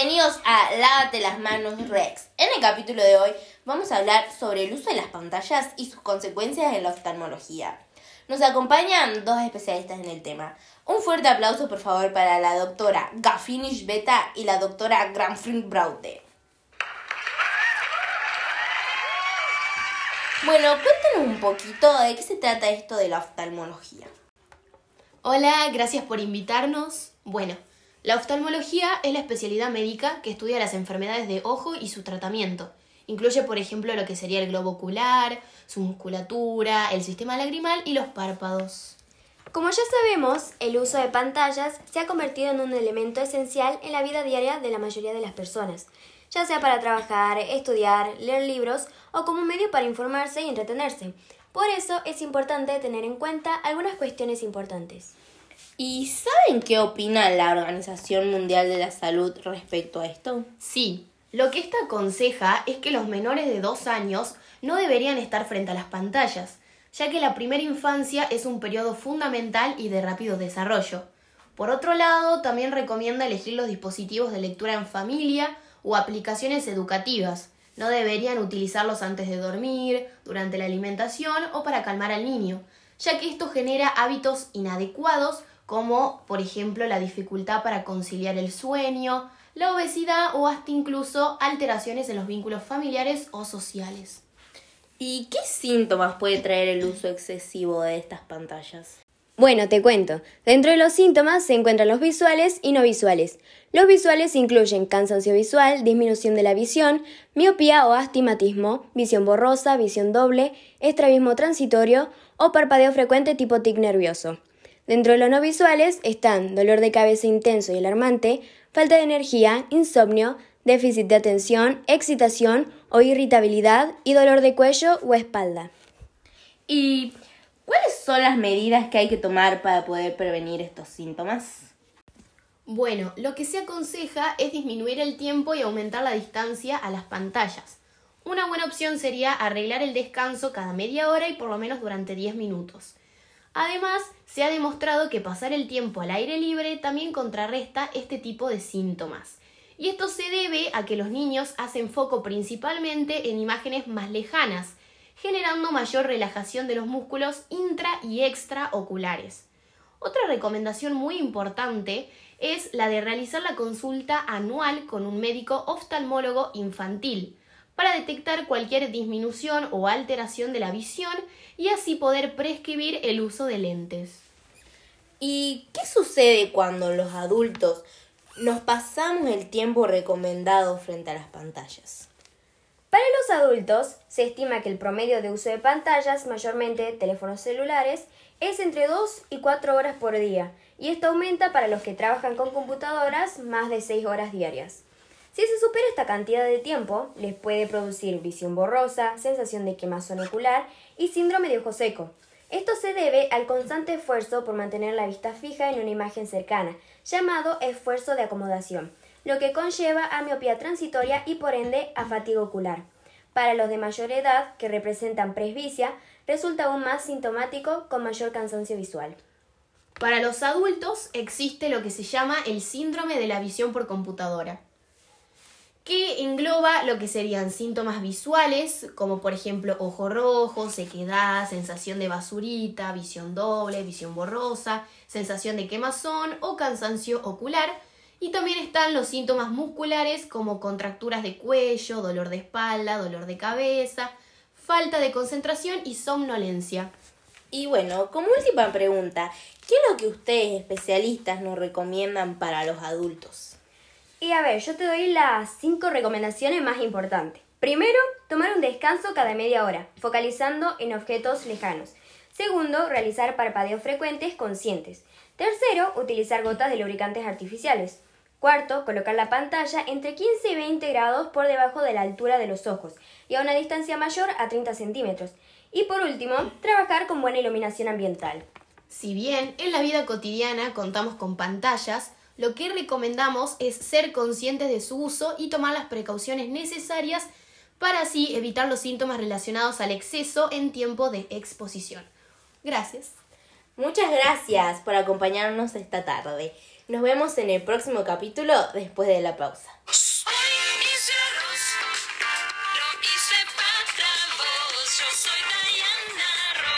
Bienvenidos a Lávate las manos Rex. En el capítulo de hoy vamos a hablar sobre el uso de las pantallas y sus consecuencias en la oftalmología. Nos acompañan dos especialistas en el tema. Un fuerte aplauso por favor para la doctora Gaffinish Beta y la doctora Granfring Braute. Bueno, cuéntanos un poquito de qué se trata esto de la oftalmología. Hola, gracias por invitarnos. Bueno, la oftalmología es la especialidad médica que estudia las enfermedades de ojo y su tratamiento. Incluye, por ejemplo, lo que sería el globo ocular, su musculatura, el sistema lagrimal y los párpados. Como ya sabemos, el uso de pantallas se ha convertido en un elemento esencial en la vida diaria de la mayoría de las personas, ya sea para trabajar, estudiar, leer libros o como medio para informarse y entretenerse. Por eso es importante tener en cuenta algunas cuestiones importantes. ¿Y saben qué opina la Organización Mundial de la Salud respecto a esto? Sí, lo que esta aconseja es que los menores de dos años no deberían estar frente a las pantallas, ya que la primera infancia es un periodo fundamental y de rápido desarrollo. Por otro lado, también recomienda elegir los dispositivos de lectura en familia o aplicaciones educativas. No deberían utilizarlos antes de dormir, durante la alimentación o para calmar al niño, ya que esto genera hábitos inadecuados como por ejemplo la dificultad para conciliar el sueño, la obesidad o hasta incluso alteraciones en los vínculos familiares o sociales. ¿Y qué síntomas puede traer el uso excesivo de estas pantallas? Bueno, te cuento. Dentro de los síntomas se encuentran los visuales y no visuales. Los visuales incluyen cansancio visual, disminución de la visión, miopía o astigmatismo, visión borrosa, visión doble, estrabismo transitorio o parpadeo frecuente tipo tic nervioso. Dentro de los no visuales están dolor de cabeza intenso y alarmante, falta de energía, insomnio, déficit de atención, excitación o irritabilidad y dolor de cuello o espalda. ¿Y cuáles son las medidas que hay que tomar para poder prevenir estos síntomas? Bueno, lo que se aconseja es disminuir el tiempo y aumentar la distancia a las pantallas. Una buena opción sería arreglar el descanso cada media hora y por lo menos durante 10 minutos. Además, se ha demostrado que pasar el tiempo al aire libre también contrarresta este tipo de síntomas. Y esto se debe a que los niños hacen foco principalmente en imágenes más lejanas, generando mayor relajación de los músculos intra y extraoculares. Otra recomendación muy importante es la de realizar la consulta anual con un médico oftalmólogo infantil, para detectar cualquier disminución o alteración de la visión y así poder prescribir el uso de lentes. ¿Y qué sucede cuando los adultos nos pasamos el tiempo recomendado frente a las pantallas? Para los adultos, se estima que el promedio de uso de pantallas, mayormente teléfonos celulares, es entre 2 y 4 horas por día, y esto aumenta para los que trabajan con computadoras más de 6 horas diarias. Si se supera esta cantidad de tiempo, les puede producir visión borrosa, sensación de quemazón ocular y síndrome de ojo seco. Esto se debe al constante esfuerzo por mantener la vista fija en una imagen cercana, llamado esfuerzo de acomodación, lo que conlleva a miopía transitoria y por ende a fatiga ocular. Para los de mayor edad, que representan presbicia, resulta aún más sintomático con mayor cansancio visual. Para los adultos existe lo que se llama el síndrome de la visión por computadora que engloba lo que serían síntomas visuales, como por ejemplo ojo rojo, sequedad, sensación de basurita, visión doble, visión borrosa, sensación de quemazón o cansancio ocular. Y también están los síntomas musculares como contracturas de cuello, dolor de espalda, dolor de cabeza, falta de concentración y somnolencia. Y bueno, como última pregunta, ¿qué es lo que ustedes especialistas nos recomiendan para los adultos? Y a ver, yo te doy las cinco recomendaciones más importantes. Primero, tomar un descanso cada media hora, focalizando en objetos lejanos. Segundo, realizar parpadeos frecuentes conscientes. Tercero, utilizar gotas de lubricantes artificiales. Cuarto, colocar la pantalla entre 15 y 20 grados por debajo de la altura de los ojos y a una distancia mayor a 30 centímetros. Y por último, trabajar con buena iluminación ambiental. Si bien en la vida cotidiana contamos con pantallas, lo que recomendamos es ser conscientes de su uso y tomar las precauciones necesarias para así evitar los síntomas relacionados al exceso en tiempo de exposición. Gracias. Muchas gracias por acompañarnos esta tarde. Nos vemos en el próximo capítulo después de la pausa.